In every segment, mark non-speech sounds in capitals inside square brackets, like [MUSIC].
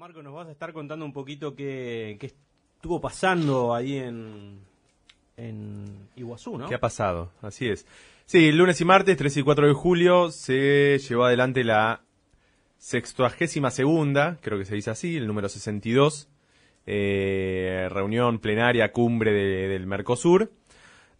Marco, nos vas a estar contando un poquito qué, qué estuvo pasando ahí en, en Iguazú, ¿no? ¿Qué ha pasado? Así es. Sí, lunes y martes, 3 y 4 de julio, se llevó adelante la sextuagésima segunda, creo que se dice así, el número 62, eh, reunión plenaria cumbre de- del Mercosur,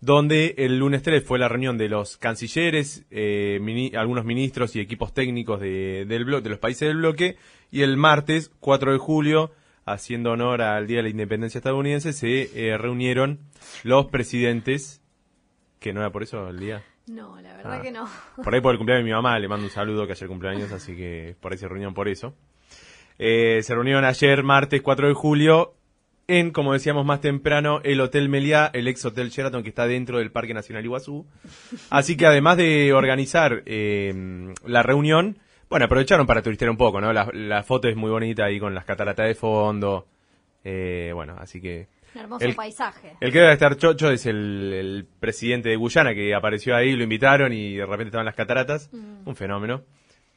donde el lunes 3 fue la reunión de los cancilleres, eh, mini- algunos ministros y equipos técnicos de, del blo- de los países del bloque, y el martes 4 de julio, haciendo honor al Día de la Independencia estadounidense, se eh, reunieron los presidentes, que no era por eso el día. No, la verdad Ah. que no. Por ahí por el cumpleaños de mi mamá, le mando un saludo que ayer cumpleaños, así que por ahí se reunieron por eso. Eh, se reunieron ayer, martes 4 de julio, en, como decíamos más temprano, el Hotel Meliá, el ex Hotel Sheraton que está dentro del Parque Nacional Iguazú. Así que además de organizar eh, la reunión, bueno, aprovecharon para turistear un poco, ¿no? La, la foto es muy bonita ahí con las cataratas de fondo. Eh, bueno, así que Un hermoso El- paisaje. el que debe estar chocho es el, el presidente de Guyana que apareció ahí, lo invitaron y de repente estaban las cataratas. Un fenómeno.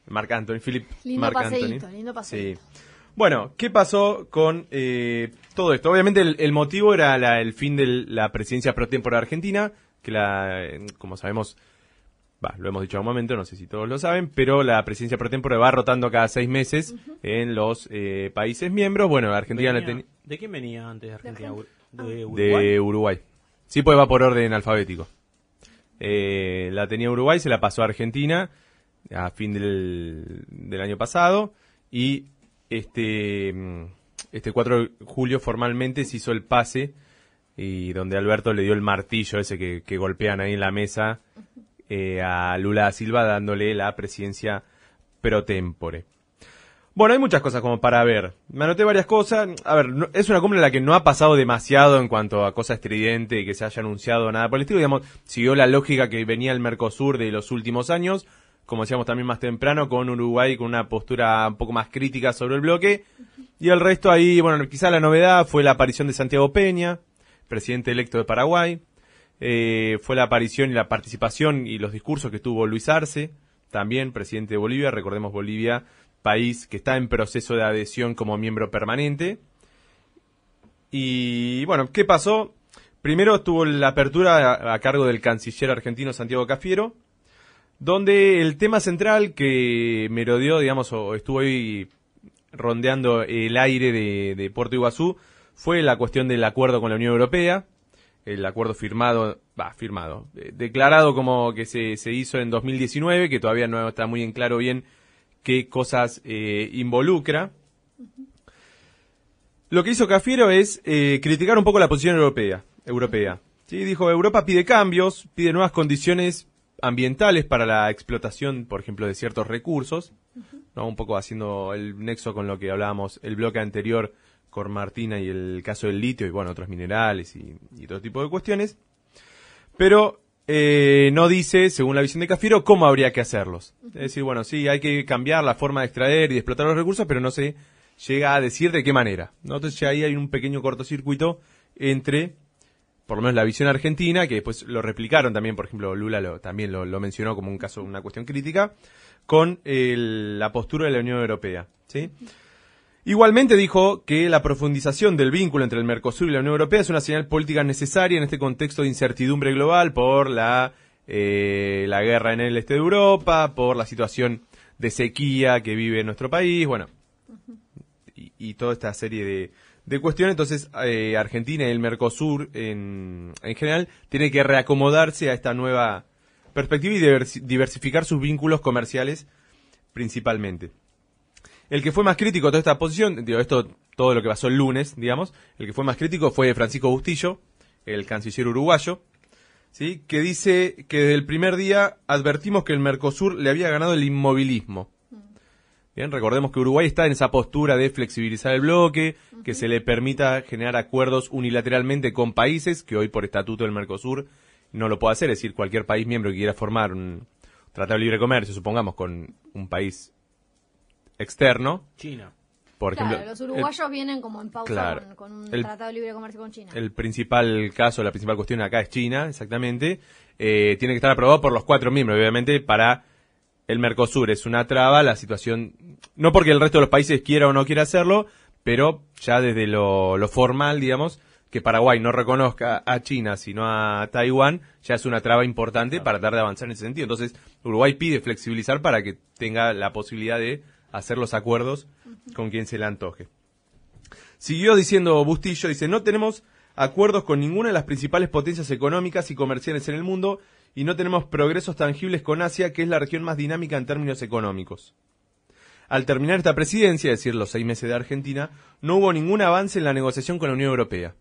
Marc Anthony, Philip Mm. Lindo Marc paseíto, Anthony. lindo paseíto. Sí. Bueno, ¿qué pasó con eh, todo esto? Obviamente el, el motivo era la- el fin de la presidencia pro tempore de Argentina, que la, eh, como sabemos, va, lo hemos dicho en un momento, no sé si todos lo saben, pero la presidencia pro tempore va rotando cada seis meses en los eh, países miembros. Bueno, Argentina la tenía ¿De quién venía antes de Argentina? Argen- ¿De Uruguay? de Uruguay. Sí, pues va por orden alfabético. Eh, la tenía Uruguay, se la pasó a Argentina a fin del, del año pasado y este, mm, este 4 de julio formalmente se hizo el pase y donde Alberto le dio el martillo ese que, que golpean ahí en la mesa eh, a Lula da Silva dándole la presidencia pro tempore. Bueno, hay muchas cosas como para ver. Me anoté varias cosas. A ver, no- es una cumbre en la que no ha pasado demasiado en cuanto a cosas estridente y que se haya anunciado nada por el estilo. Digamos, siguió la lógica que venía el Mercosur de los últimos años. Como decíamos también más temprano, con Uruguay con una postura un poco más crítica sobre el bloque. Y el resto ahí, bueno, quizá la novedad fue la aparición de Santiago Peña, presidente electo de Paraguay. Eh, fue la aparición y la participación y los discursos que tuvo Luis Arce, también presidente de Bolivia. Recordemos Bolivia, país que está en proceso de adhesión como miembro permanente. Y bueno, ¿qué pasó? Primero tuvo la apertura a, a cargo del canciller argentino Santiago Cafiero, donde el tema central que merodeó, digamos, o estuvo ahí rondeando el aire de, Puerto Iguazú fue la cuestión del acuerdo con la Unión Europea, el acuerdo firmado, va, firmado, eh, declarado como que se, se hizo en 2019, que todavía no está muy en claro bien qué cosas eh, involucra. Lo que hizo Cafiero es eh, criticar un poco la posición europea. europea. ¿sí? Dijo, Europa pide cambios, pide nuevas condiciones ambientales para la explotación, por ejemplo, de ciertos recursos, ¿no? un poco haciendo el nexo con lo que hablábamos el bloque anterior con Martina y el caso del litio y bueno, otros minerales y, y todo tipo de cuestiones. Pero eh, no dice, según la visión de Cafiero, cómo habría que hacerlos. Es decir, bueno, sí, hay que cambiar la forma de extraer y de explotar los recursos, pero no se llega a decir de qué manera. ¿no? Entonces ya ahí hay un pequeño cortocircuito entre, por lo menos la visión argentina, que después lo replicaron también, por ejemplo, Lula lo, también lo, mencionó como un caso, una cuestión crítica, con la postura de la Unión Europea. ¿sí? Igualmente dijo que la profundización del vínculo entre el Mercosur y la Unión Europea es una señal política necesaria en este contexto de incertidumbre global por la, eh, la guerra en el este de Europa, por la situación de sequía que vive nuestro país, bueno, y toda esta serie de, de cuestiones. Entonces, eh, Argentina y el Mercosur en, en general tienen que reacomodarse a esta nueva perspectiva y diversi- diversificar sus vínculos comerciales principalmente. El que fue más crítico de toda esta posición, digo, esto todo lo que pasó el lunes, digamos, el que fue más crítico fue Francisco Bustillo, el canciller uruguayo, ¿sí? que dice que desde el primer día advertimos que el Mercosur le había ganado el inmovilismo. Bien, recordemos que Uruguay está en esa postura de flexibilizar el bloque, que se le permita generar acuerdos unilateralmente con países que hoy por estatuto del Mercosur no lo puede hacer, es decir, cualquier país miembro que quiera formar un tratado de libre comercio, supongamos, con un país externo, China. por Claro, ejemplo, los uruguayos vienen como en pausa claro. con, con un El- tratado de libre comercio con China. el, el principal caso, la principal cuestión acá es China, exactamente, eh, tiene que estar aprobado por los cuatro miembros, obviamente, para el Mercosur es una traba, la situación, no porque el resto de los países quiera o no quiera hacerlo, pero ya desde lo, lo formal, digamos, que Paraguay no reconozca a China sino a Taiwán, ya es una traba importante para tratar de avanzar en ese sentido. Entonces, Uruguay pide flexibilizar para que tenga la posibilidad de hacer los acuerdos con quien se le antoje. Siguió diciendo Bustillo, dice, no tenemos acuerdos con ninguna de las principales potencias económicas y comerciales en el mundo y no tenemos progresos tangibles con Asia, que es la región más dinámica en términos económicos. Al terminar esta presidencia, es decir, los seis meses de Argentina, no hubo ningún avance en la negociación con la Unión Europea.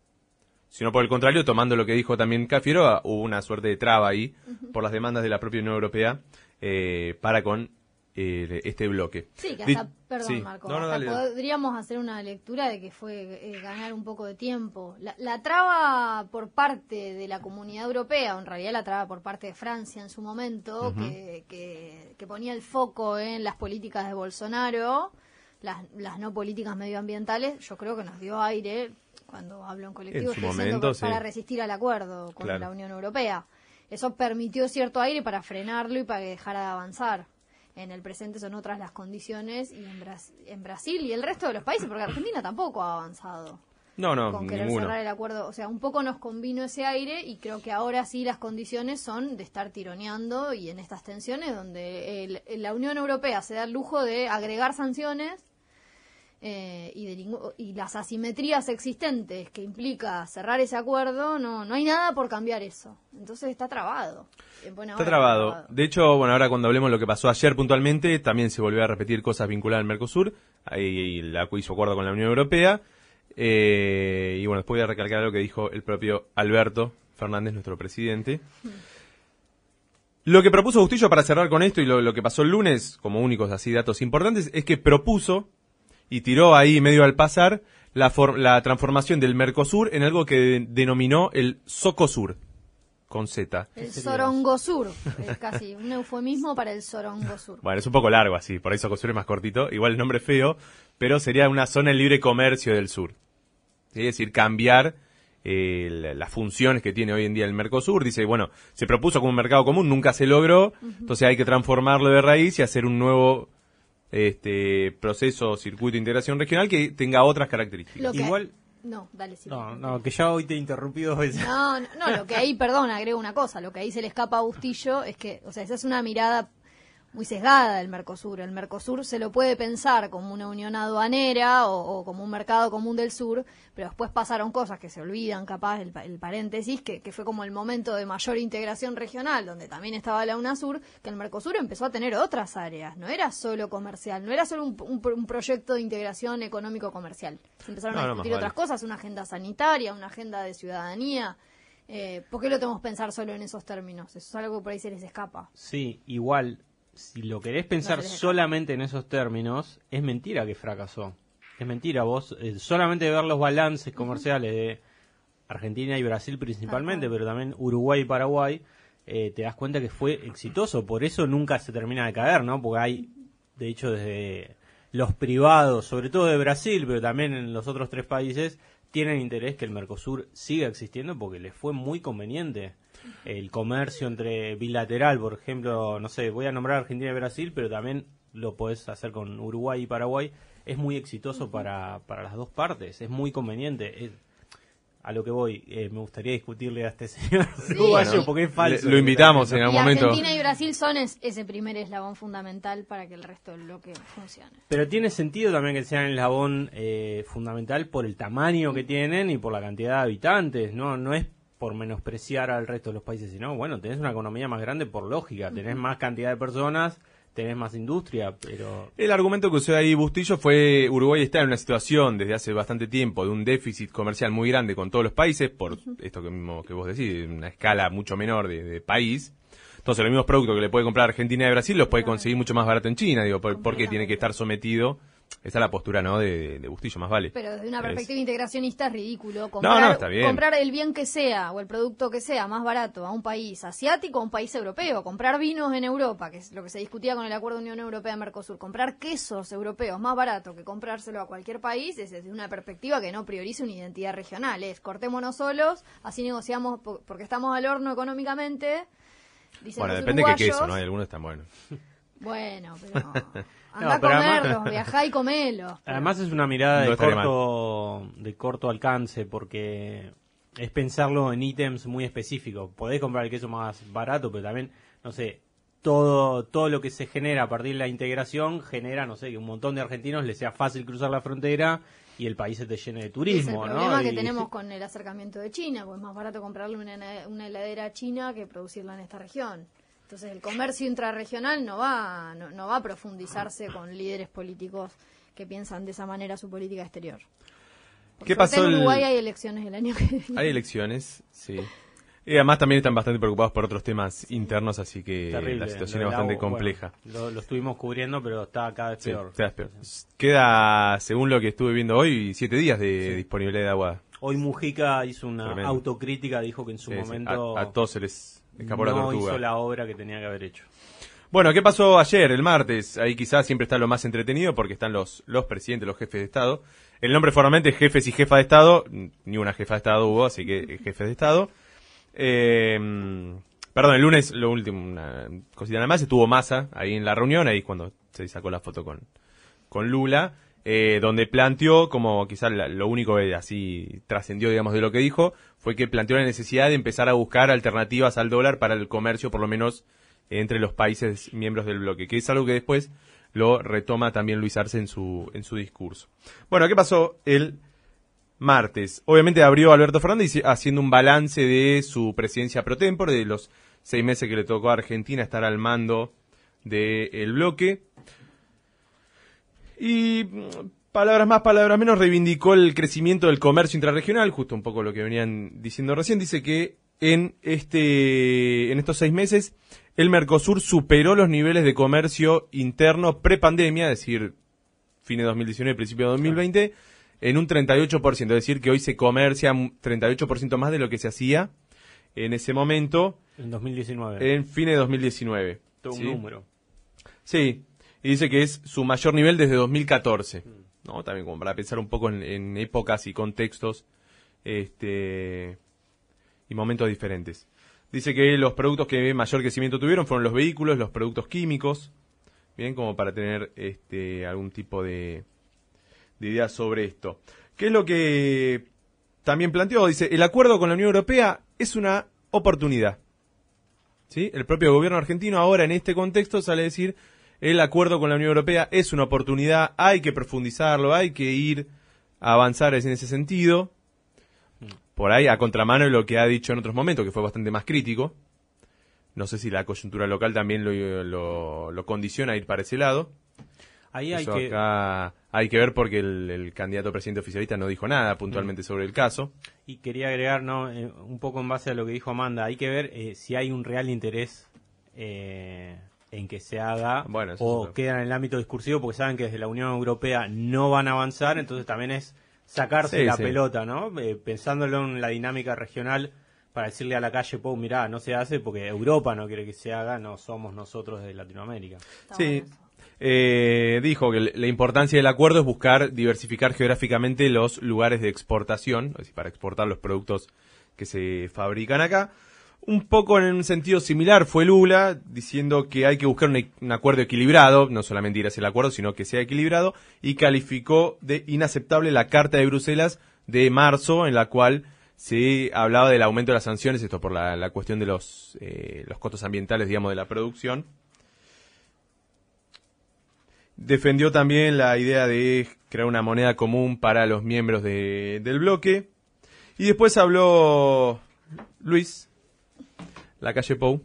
Sino por el contrario, tomando lo que dijo también Cafiero, hubo una suerte de traba ahí por las demandas de la propia Unión Europea eh, para con eh, este bloque. Sí, que hasta, perdón Marco, podríamos hacer una lectura de que fue eh, ganar un poco de tiempo. La, traba por parte de la comunidad europea, o en realidad la traba por parte de Francia en su momento, que, que, ponía el foco en las políticas de Bolsonaro, las, las no políticas medioambientales, yo creo que nos dio aire, cuando hablo en colectivo, para resistir al acuerdo con la Unión Europea. Eso permitió cierto aire para frenarlo y para que dejara de avanzar en el presente son otras las condiciones y en, en Brasil y el resto de los países, porque Argentina tampoco ha avanzado. No, no, con querer cerrar el acuerdo. O sea, un poco nos convino ese aire y creo que ahora sí las condiciones son de estar tironeando y en estas tensiones donde la Unión Europea se da el lujo de agregar sanciones eh, y, de y las asimetrías existentes que implica cerrar ese acuerdo, no, no hay nada por cambiar eso. Entonces está trabado. está trabado. De hecho, bueno, ahora cuando hablemos de lo que pasó ayer puntualmente, también se volvió a repetir cosas vinculadas al Mercosur, ahí la hizo acuerdo con la Unión Europea. Eh, y bueno, después voy a recalcar lo que dijo el propio Alberto Fernández, nuestro presidente. Lo que propuso Bustillo para cerrar con esto y lo, lo, que pasó el lunes, como únicos así datos importantes, es que propuso y tiró ahí medio al pasar la, la transformación del Mercosur en algo que denominó el Socosur con Z. El Sorongosur, es casi un eufemismo para el Sorongosur. Bueno, es un poco largo así, por eso Socosur es más cortito, igual el nombre es feo, pero sería una zona de libre comercio del sur. Es decir, cambiar eh, las funciones que tiene hoy en día el Mercosur. Dice, bueno, se propuso como un mercado común, nunca se logró, entonces hay que transformarlo de raíz y hacer un nuevo este proceso circuito de integración regional que tenga otras características. Igual no, dale, sí. No, no, que ya hoy te he interrumpido. No, no, no, lo que ahí, perdón, agrego una cosa, lo que ahí se le escapa a Bustillo es que, o sea, esa es una mirada muy sesgada del Mercosur. El Mercosur se lo puede pensar como una unión aduanera o, como un mercado común del sur, pero después pasaron cosas que se olvidan, capaz, el, paréntesis, que, fue como el momento de mayor integración regional, donde también estaba la UNASUR, que el Mercosur empezó a tener otras áreas, no era solo comercial, no era solo un, proyecto de integración económico-comercial. Se empezaron a discutir otras cosas, una agenda sanitaria, una agenda de ciudadanía. Eh, ¿Por qué lo tenemos que pensar solo en esos términos? Eso es algo que por ahí se les escapa. Sí, igual si lo querés pensar solamente en esos términos, es mentira que fracasó. Es mentira, vos eh, solamente ver los balances comerciales de Argentina y Brasil principalmente, pero también Uruguay y Paraguay, eh, te das cuenta que fue exitoso. Por eso nunca se termina de caer, ¿no? Porque hay, de hecho, desde los privados, sobre todo de Brasil, pero también en los otros tres países, tienen interés que el Mercosur siga existiendo porque les fue muy conveniente el comercio entre bilateral, por ejemplo, no sé, voy a nombrar Argentina y Brasil, pero también lo puedes hacer con Uruguay y Paraguay, es muy exitoso para, para las dos partes, es muy conveniente. A lo que voy, eh, me gustaría discutirle a este [LAUGHS] señor uruguayo porque es falso. lo invitamos en algún momento. Argentina y Brasil son ese primer eslabón fundamental para que el resto del bloque funcione. Pero tiene sentido también que sean el eslabón eh, fundamental por el tamaño que tienen y por la cantidad de habitantes, ¿no? No es por menospreciar al resto de los países, sino, bueno, tenés una economía más grande por lógica, tenés más cantidad de personas, tenés más industria, pero... El argumento que usó ahí Bustillo fue Uruguay está en una situación desde hace bastante tiempo de un déficit comercial muy grande con todos los países, por esto que, mismo que vos decís, una escala mucho menor de, país. Entonces los mismos productos que le puede comprar Argentina y Brasil los puede conseguir mucho más barato en China, digo, ¿por, qué tiene que estar sometido esa es la postura, ¿no? De, Bustillo, más vale. Pero desde una perspectiva integracionista es ridículo. Comprar, comprar el bien que sea o el producto que sea más barato a un país asiático o a un país europeo. Comprar vinos en Europa, que es lo que se discutía con el Acuerdo Unión Europea-Mercosur. Comprar quesos europeos más barato que comprárselo a cualquier país es desde una perspectiva que no priorice una identidad regional. Es cortémonos solos, así negociamos porque estamos al horno económicamente. bueno, depende de qué queso, ¿no? Hay algunos están buenos. Bueno, pero [LAUGHS] anda a comerlos, viajá y comelo. Además es una mirada de corto, de corto alcance porque es pensarlo en ítems muy específicos. Podés comprar el queso más barato, pero también, no sé, todo, todo lo que se genera a partir de la integración genera, no sé, que un montón de argentinos les sea fácil cruzar la frontera y el país se te llene de turismo, es el problema que tenemos con el acercamiento de China, pues es más barato comprarle una, una heladera china que producirla en esta región. Entonces el comercio intrarregional no va, no, va a profundizarse con líderes políticos que piensan de esa manera su política exterior. ¿Qué pasó? En Uruguay hay elecciones el año que viene. Hay elecciones, sí. Y además también están bastante preocupados por otros temas internos, así que la situación es bastante compleja. lo, estuvimos cubriendo, pero está cada vez peor. Queda, según lo que estuve viendo hoy, siete días de disponibilidad de agua. Hoy Mujica hizo una autocrítica, dijo que en su momento... A, todos se les escapó la tortuga. hizo la obra que tenía que haber hecho. Bueno, ¿qué pasó ayer, el martes? Ahí quizás siempre está lo más entretenido porque están los, los presidentes, los jefes de Estado. El nombre formalmente es jefes y jefa de Estado, ni una jefa de Estado hubo, así que jefes de Estado. Eh, perdón, el lunes, lo último, una cosita nada más, estuvo Massa ahí en la reunión, ahí cuando se sacó la foto con, con Lula, eh, donde planteó, como quizás lo único que así trascendió, digamos, de lo que dijo, fue que planteó la necesidad de empezar a buscar alternativas al dólar para el comercio, por lo menos entre los países miembros del bloque, que es algo que después lo retoma también Luis Arce en su, en su discurso. Bueno, ¿qué pasó el martes. Obviamente abrió Alberto Fernández haciendo un balance de su presidencia pro tempore, de los seis meses que le tocó a Argentina estar al mando del bloque. Y palabras más, palabras menos, reivindicó el crecimiento del comercio intrarregional, justo un poco lo que venían diciendo recién. Dice que en, este, en estos seis meses el Mercosur superó los niveles de comercio interno prepandemia, es decir, fin de 2019, principio de 2020 en un 38%, es decir, que hoy se comercia un 38% más de lo que se hacía en ese momento. En 2019. En fin de 2019. Todo un número. Sí, y dice que es su mayor nivel desde 2014. Mm. ¿no? También como para pensar un poco en, épocas y contextos este, y momentos diferentes. Dice que los productos que mayor crecimiento tuvieron fueron los vehículos, los productos químicos, bien, como para tener este, algún tipo de, de ideas sobre esto. ¿Qué es lo que también planteó? Dice, el acuerdo con la Unión Europea es una oportunidad. ¿Sí? El propio gobierno argentino ahora en este contexto sale a decir, el acuerdo con la Unión Europea es una oportunidad, hay que profundizarlo, hay que ir a avanzar en ese sentido. Por ahí, a contramano de lo que ha dicho en otros momentos, que fue bastante más crítico. No sé si la coyuntura local también lo, lo condiciona a ir para ese lado. Ahí hay que... Acá hay que ver porque el, candidato presidente oficialista no dijo nada puntualmente mm. sobre el caso. Y quería agregar, ¿no? Eh, un poco en base a lo que dijo Amanda, hay que ver eh, si hay un real interés eh, en que se haga o queda en el ámbito discursivo, porque saben que desde la Unión Europea no van a avanzar, entonces también es sacarse la pelota, ¿no? pensándolo en la dinámica regional para decirle a la calle, Pau, mirá, no se hace porque Europa no quiere que se haga, no somos nosotros de Latinoamérica. sí, eh, dijo que la importancia del acuerdo es buscar diversificar geográficamente los lugares de exportación, para exportar los productos que se fabrican acá. Un poco en un sentido similar fue Lula, diciendo que hay que buscar un, acuerdo equilibrado, no solamente ir hacia el acuerdo, sino que sea equilibrado, y calificó de inaceptable la Carta de Bruselas de marzo, en la cual se hablaba del aumento de las sanciones, esto por la, cuestión de los, eh, los costos ambientales, digamos, de la producción, Defendió también la idea de crear una moneda común para los miembros del bloque. Y después habló Luis, la calle Pou,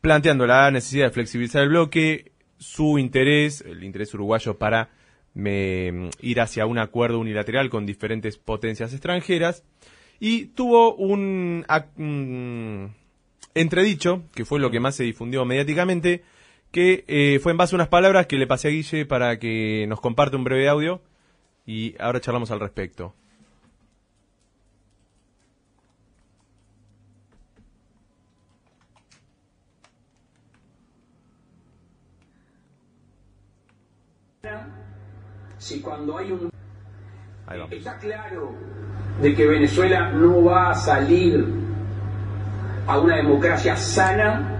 planteando la necesidad de flexibilizar el bloque, su interés, el interés uruguayo para ir hacia un acuerdo unilateral con diferentes potencias extranjeras. Y tuvo un entredicho, que fue lo que más se difundió mediáticamente, que eh, fue en base a unas palabras que le pasé a Guille para que nos comparte un breve audio y ahora charlamos al respecto. Si cuando hay un... Está claro de que Venezuela no va a salir a una democracia sana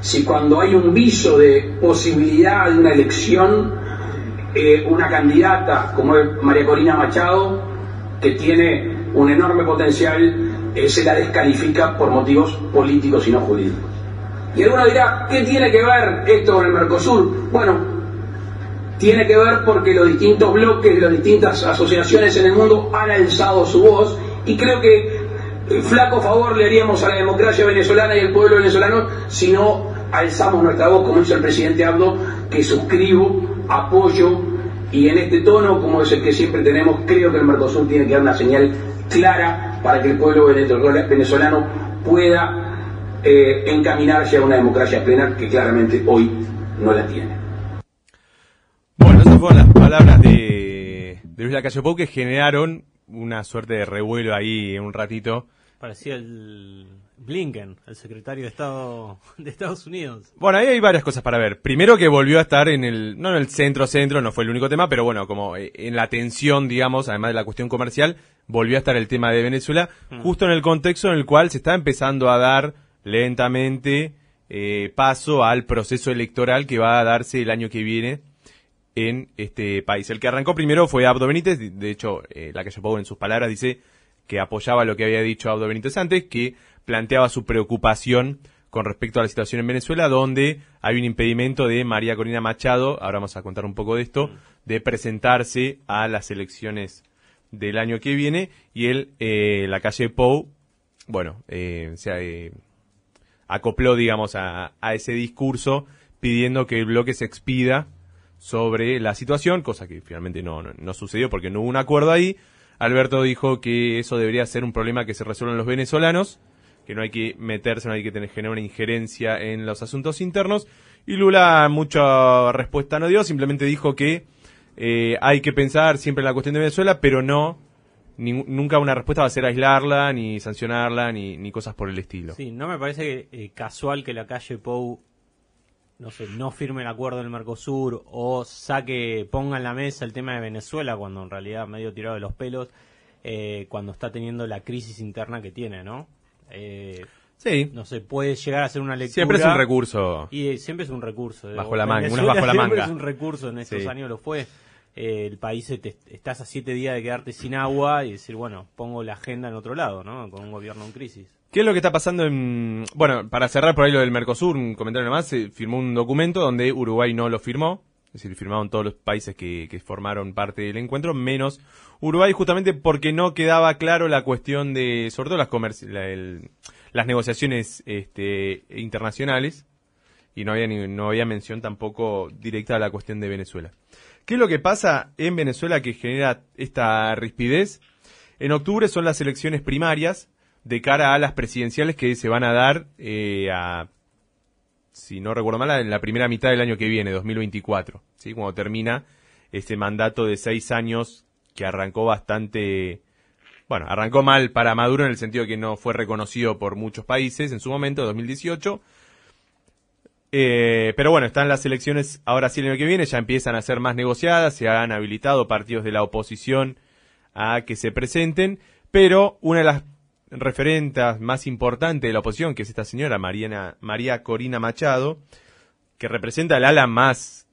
si cuando hay un viso de posibilidad de una elección, eh, una candidata como es María Corina Machado, que tiene un enorme potencial, eh, se la descalifica por motivos políticos y no jurídicos. Y alguno dirá, ¿qué tiene que ver esto con el Mercosur? Bueno, tiene que ver porque los distintos bloques, las distintas asociaciones en el mundo han alzado su voz y creo que flaco favor le haríamos a la democracia venezolana y al pueblo venezolano si no alzamos nuestra voz, como dice el presidente Abdo, que suscribo, apoyo y en este tono, como es el que siempre tenemos, creo que el Mercosur tiene que dar una señal clara para que el pueblo venezolano pueda eh, encaminarse a una democracia plena que claramente hoy no la tiene. Bueno, esas fueron las palabras de, de Luis Lacalle Pou que generaron una suerte de revuelo ahí en un ratito. Parecía el Blinken, el secretario de Estado de Estados Unidos. Bueno, ahí hay varias cosas para ver. Primero que volvió a estar en el, no en el centro-centro, no fue el único tema, pero bueno, como eh, en la tensión, digamos, además de la cuestión comercial, volvió a estar el tema de Venezuela, hmm. justo en el contexto en el cual se está empezando a dar lentamente eh, paso al proceso electoral que va a darse el año que viene en este país. El que arrancó primero fue Abdo Benítez, de hecho, eh, la que yo en sus palabras dice que apoyaba lo que había dicho Abdo Benítez antes, que planteaba su preocupación con respecto a la situación en Venezuela, donde hay un impedimento de María Corina Machado, ahora vamos a contar un poco de esto, de presentarse a las elecciones del año que viene, y él, eh, la calle Pou, bueno, eh, se eh, acopló, digamos, a, ese discurso pidiendo que el bloque se expida sobre la situación, cosa que finalmente no, no sucedió porque no hubo un acuerdo ahí. Alberto dijo que eso debería ser un problema que se resuelvan los venezolanos, que no hay que meterse, no hay que tener, generar una injerencia en los asuntos internos. Y Lula mucha respuesta no dio, simplemente dijo que eh, hay que pensar siempre en la cuestión de Venezuela, pero no, nunca una respuesta va a ser aislarla, ni sancionarla, ni, ni cosas por el estilo. Sí, no me parece eh, casual que la calle Pou no sé, no firme el acuerdo del Mercosur o saque, ponga en la mesa el tema de Venezuela cuando en realidad medio tirado de los pelos, eh, cuando está teniendo la crisis interna que tiene, ¿no? Eh, sí. No sé, puede llegar a ser una lectura. Siempre es un recurso. Y eh, siempre es un recurso. Bajo la manga, bajo la manga. es un recurso, en estos años lo fue. Eh, el país estás a siete días de quedarte sin agua y decir, bueno, pongo la agenda en otro lado, ¿no? Con un gobierno en crisis. ¿Qué es lo que está pasando en... Bueno, para cerrar por ahí lo del Mercosur, un comentario más, se firmó un documento donde Uruguay no lo firmó, es decir, firmaron todos los países que, que formaron parte del encuentro, menos Uruguay, justamente porque no quedaba claro la cuestión de, sobre todo las, las negociaciones este, internacionales, y no había, ni, no había mención tampoco directa a la cuestión de Venezuela. ¿Qué es lo que pasa en Venezuela que genera esta rispidez? En octubre son las elecciones primarias de cara a las presidenciales que se van a dar eh, a si no recuerdo mal, en la primera mitad del año que viene, 2024, ¿sí? cuando termina ese mandato de seis años que arrancó bastante, bueno, arrancó mal para Maduro en el sentido que no fue reconocido por muchos países en su momento, 2018. Eh, pero bueno, están las elecciones ahora sí el año que viene, ya empiezan a ser más negociadas, se han habilitado partidos de la oposición a que se presenten, pero una de las referentas más importante de la oposición, que es esta señora Mariana, María Corina Machado, que representa el ala más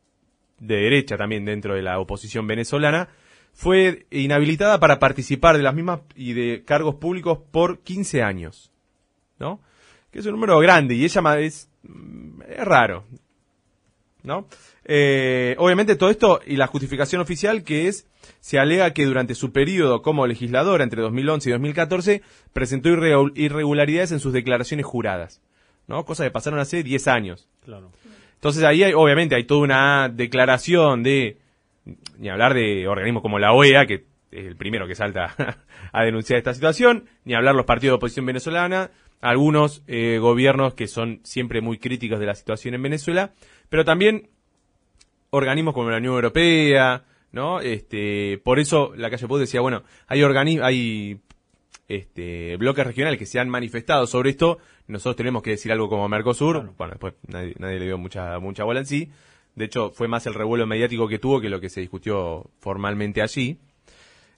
de derecha también dentro de la oposición venezolana, fue inhabilitada para participar de las mismas y de cargos públicos por 15 años, ¿no? Que es un número grande y ella es, es raro, ¿no? Eh, obviamente todo esto y la justificación oficial que es se alega que durante su periodo como legisladora entre 2011 y 2014 presentó irregularidades en sus declaraciones juradas, ¿no? Cosas que pasaron hace 10 años. Claro. Entonces ahí hay, obviamente hay toda una declaración de, ni hablar de organismos como la OEA, que es el primero que salta [LAUGHS] a denunciar esta situación, ni hablar los partidos de oposición venezolana, algunos eh, gobiernos que son siempre muy críticos de la situación en Venezuela, pero también organismos como la Unión Europea, ¿no? Este, por eso la calle Pou decía, bueno, hay organismos, hay este, bloques regionales que se han manifestado sobre esto, nosotros tenemos que decir algo como Mercosur, bueno, después nadie, le dio mucha, mucha bola en sí, de hecho fue más el revuelo mediático que tuvo que lo que se discutió formalmente allí,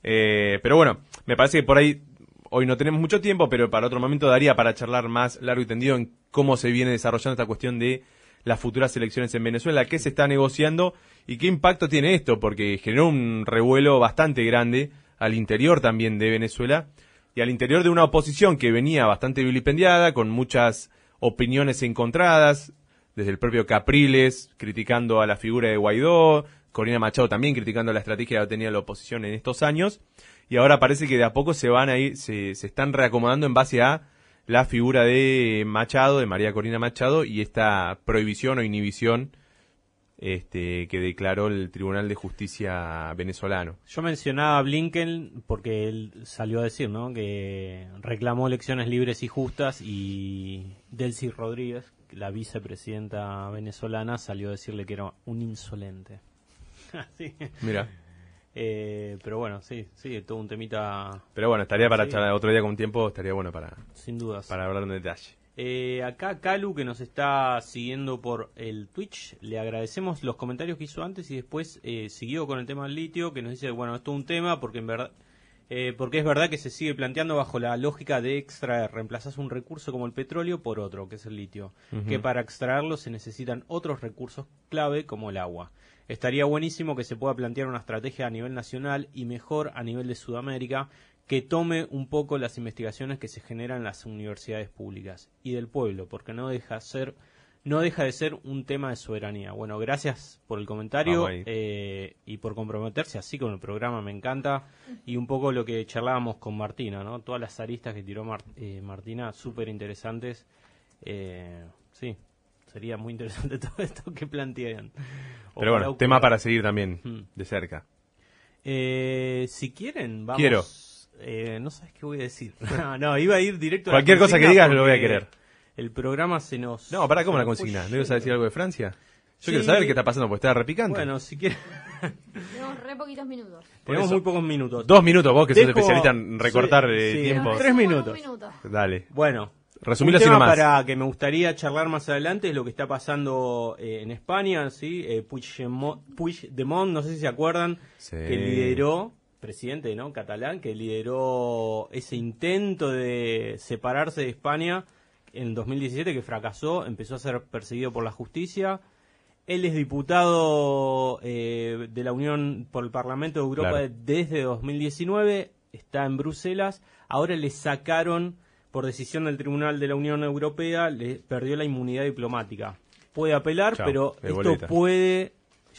eh, pero bueno, me parece que por ahí hoy no tenemos mucho tiempo, pero para otro momento daría para charlar más largo y tendido en cómo se viene desarrollando esta cuestión de las futuras elecciones en Venezuela, qué se está negociando y qué impacto tiene esto, porque generó un revuelo bastante grande al interior también de Venezuela y al interior de una oposición que venía bastante vilipendiada, con muchas opiniones encontradas, desde el propio Capriles criticando a la figura de Guaidó, Corina Machado también criticando la estrategia que tenía la oposición en estos años, y ahora parece que de a poco se van a ir, se, se están reacomodando en base a la figura de Machado, de María Corina Machado, y esta prohibición o inhibición este, que declaró el Tribunal de Justicia venezolano. Yo mencionaba a Blinken porque él salió a decir ¿no? que reclamó elecciones libres y justas y Delcy Rodríguez, la vicepresidenta venezolana, salió a decirle que era un insolente. [LAUGHS] Mira. Eh, pero bueno, sí, sí, todo un temita. Pero bueno, estaría para echar otro día con tiempo, estaría bueno para. Sin dudas. Para hablar en detalle. Eh, acá Calu, que nos está siguiendo por el Twitch, le agradecemos los comentarios que hizo antes y después eh, siguió con el tema del litio, que nos dice, bueno, esto es un tema porque en verdad... Eh, porque es verdad que se sigue planteando bajo la lógica de extraer, reemplazas un recurso como el petróleo por otro, que es el litio, que para extraerlo se necesitan otros recursos clave como el agua. Estaría buenísimo que se pueda plantear una estrategia a nivel nacional y mejor a nivel de Sudamérica que tome un poco las investigaciones que se generan en las universidades públicas y del pueblo, porque no deja ser no deja de ser un tema de soberanía. Bueno, gracias por el comentario eh, y por comprometerse así con el programa, me encanta. Y un poco lo que charlábamos con Martina, ¿no? Todas las aristas que tiró eh, Martina, súper interesantes. Eh, sí, sería muy interesante [LAUGHS] todo esto que plantean. Pero bueno, tema para seguir también mm. de cerca. Eh, si quieren, vamos. Quiero. Eh, no sabes qué voy a decir. [LAUGHS] no, no, iba a ir directo a Cualquier cosa que digas lo voy a querer. El programa se nos. No, para, ¿cómo la consigna? ¿No ibas a decir algo de Francia? Yo quiero saber qué está pasando, porque está repicante. Bueno, si quieres. [LAUGHS] Tenemos re poquitos minutos. Tenemos muy pocos minutos. Dos minutos, vos que sos especialista en recortar eh, tiempo. Tres minutos. Dale. Bueno, Resumilo un tema para que me gustaría charlar más adelante es lo que está pasando eh, en España, ¿sí? Eh, Puigdemont, no sé si se acuerdan, que lideró, presidente no catalán, que lideró ese intento de separarse de España en 2017 que fracasó, empezó a ser perseguido por la justicia. Él es diputado eh, de la Unión por el Parlamento de Europa desde 2019, está en Bruselas, ahora le sacaron por decisión del Tribunal de la Unión Europea, le perdió la inmunidad diplomática. Puede apelar, pero esto puede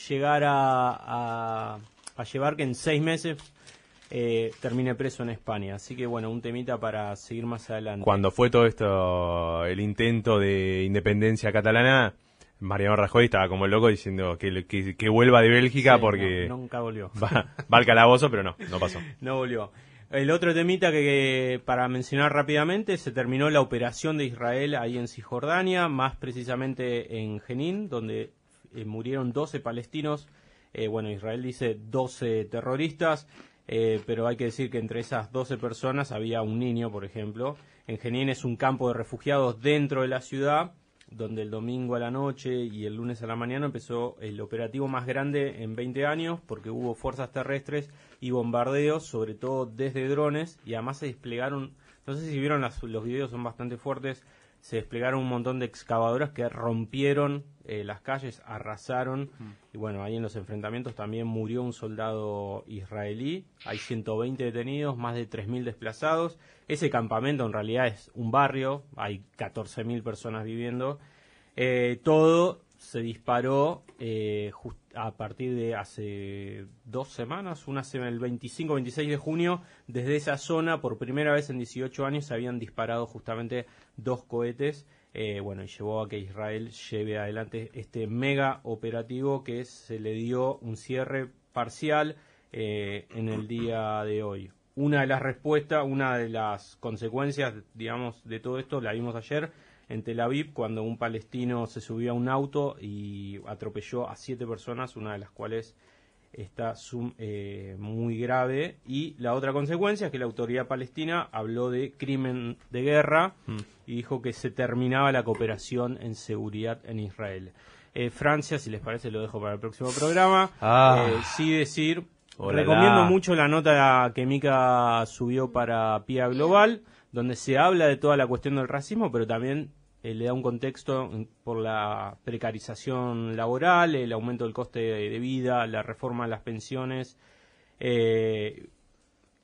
llegar a, a, llevar que en seis meses eh, termine preso en España. Así que bueno, un temita para seguir más adelante. Cuando fue todo esto, el intento de independencia catalana, Mariano Rajoy estaba como el loco diciendo que, que, vuelva de Bélgica porque... nunca volvió. Va, va, al calabozo, pero no, no pasó. [LAUGHS] no volvió. El otro temita que, para mencionar rápidamente, se terminó la operación de Israel ahí en Cisjordania, más precisamente en Jenin, donde eh, murieron 12 palestinos. Eh, bueno, Israel dice 12 terroristas, eh, pero hay que decir que entre esas 12 personas había un niño, por ejemplo. En Jenin es un campo de refugiados dentro de la ciudad donde el domingo a la noche y el lunes a la mañana empezó el operativo más grande en 20 años porque hubo fuerzas terrestres y bombardeos, sobre todo desde drones, y además se desplegaron, no sé si vieron los videos, son bastante fuertes, se desplegaron un montón de excavadoras que rompieron eh, las calles, arrasaron, mm. y bueno, ahí en los enfrentamientos también murió un soldado israelí, hay 120 detenidos, más de 3.000 desplazados, ese campamento en realidad es un barrio, hay 14.000 personas viviendo, eh, todo se disparó eh, a partir de hace dos semanas, una semana, el 25-26 de junio, desde esa zona, por primera vez en 18 años, se habían disparado justamente dos cohetes. Eh, bueno, y llevó a que Israel lleve adelante este mega operativo que se le dio un cierre parcial eh, en el día de hoy. Una de las respuestas, una de las consecuencias, digamos, de todo esto, la vimos ayer, en Tel Aviv cuando un palestino se subió a un auto y atropelló a siete personas, una de las cuales está eh, muy grave. Y la otra consecuencia es que la autoridad palestina habló de crimen de guerra mm. y dijo que se terminaba la cooperación en seguridad en Israel. Eh, Francia, si les parece, lo dejo para el próximo programa. Ah. Eh, sí decir Recomiendo mucho la nota que Mika subió para PIA Global, donde se habla de toda la cuestión del racismo, pero también eh, le da un contexto por la precarización laboral, el aumento del coste de, vida, la reforma de las pensiones, eh,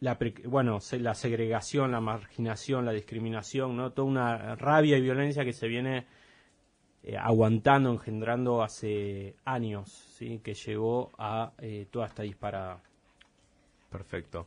la bueno, la segregación, la marginación, la discriminación, ¿no? Toda una rabia y violencia que se viene eh, aguantando, engendrando hace años, ¿sí? Que llegó a toda esta disparada. Perfecto.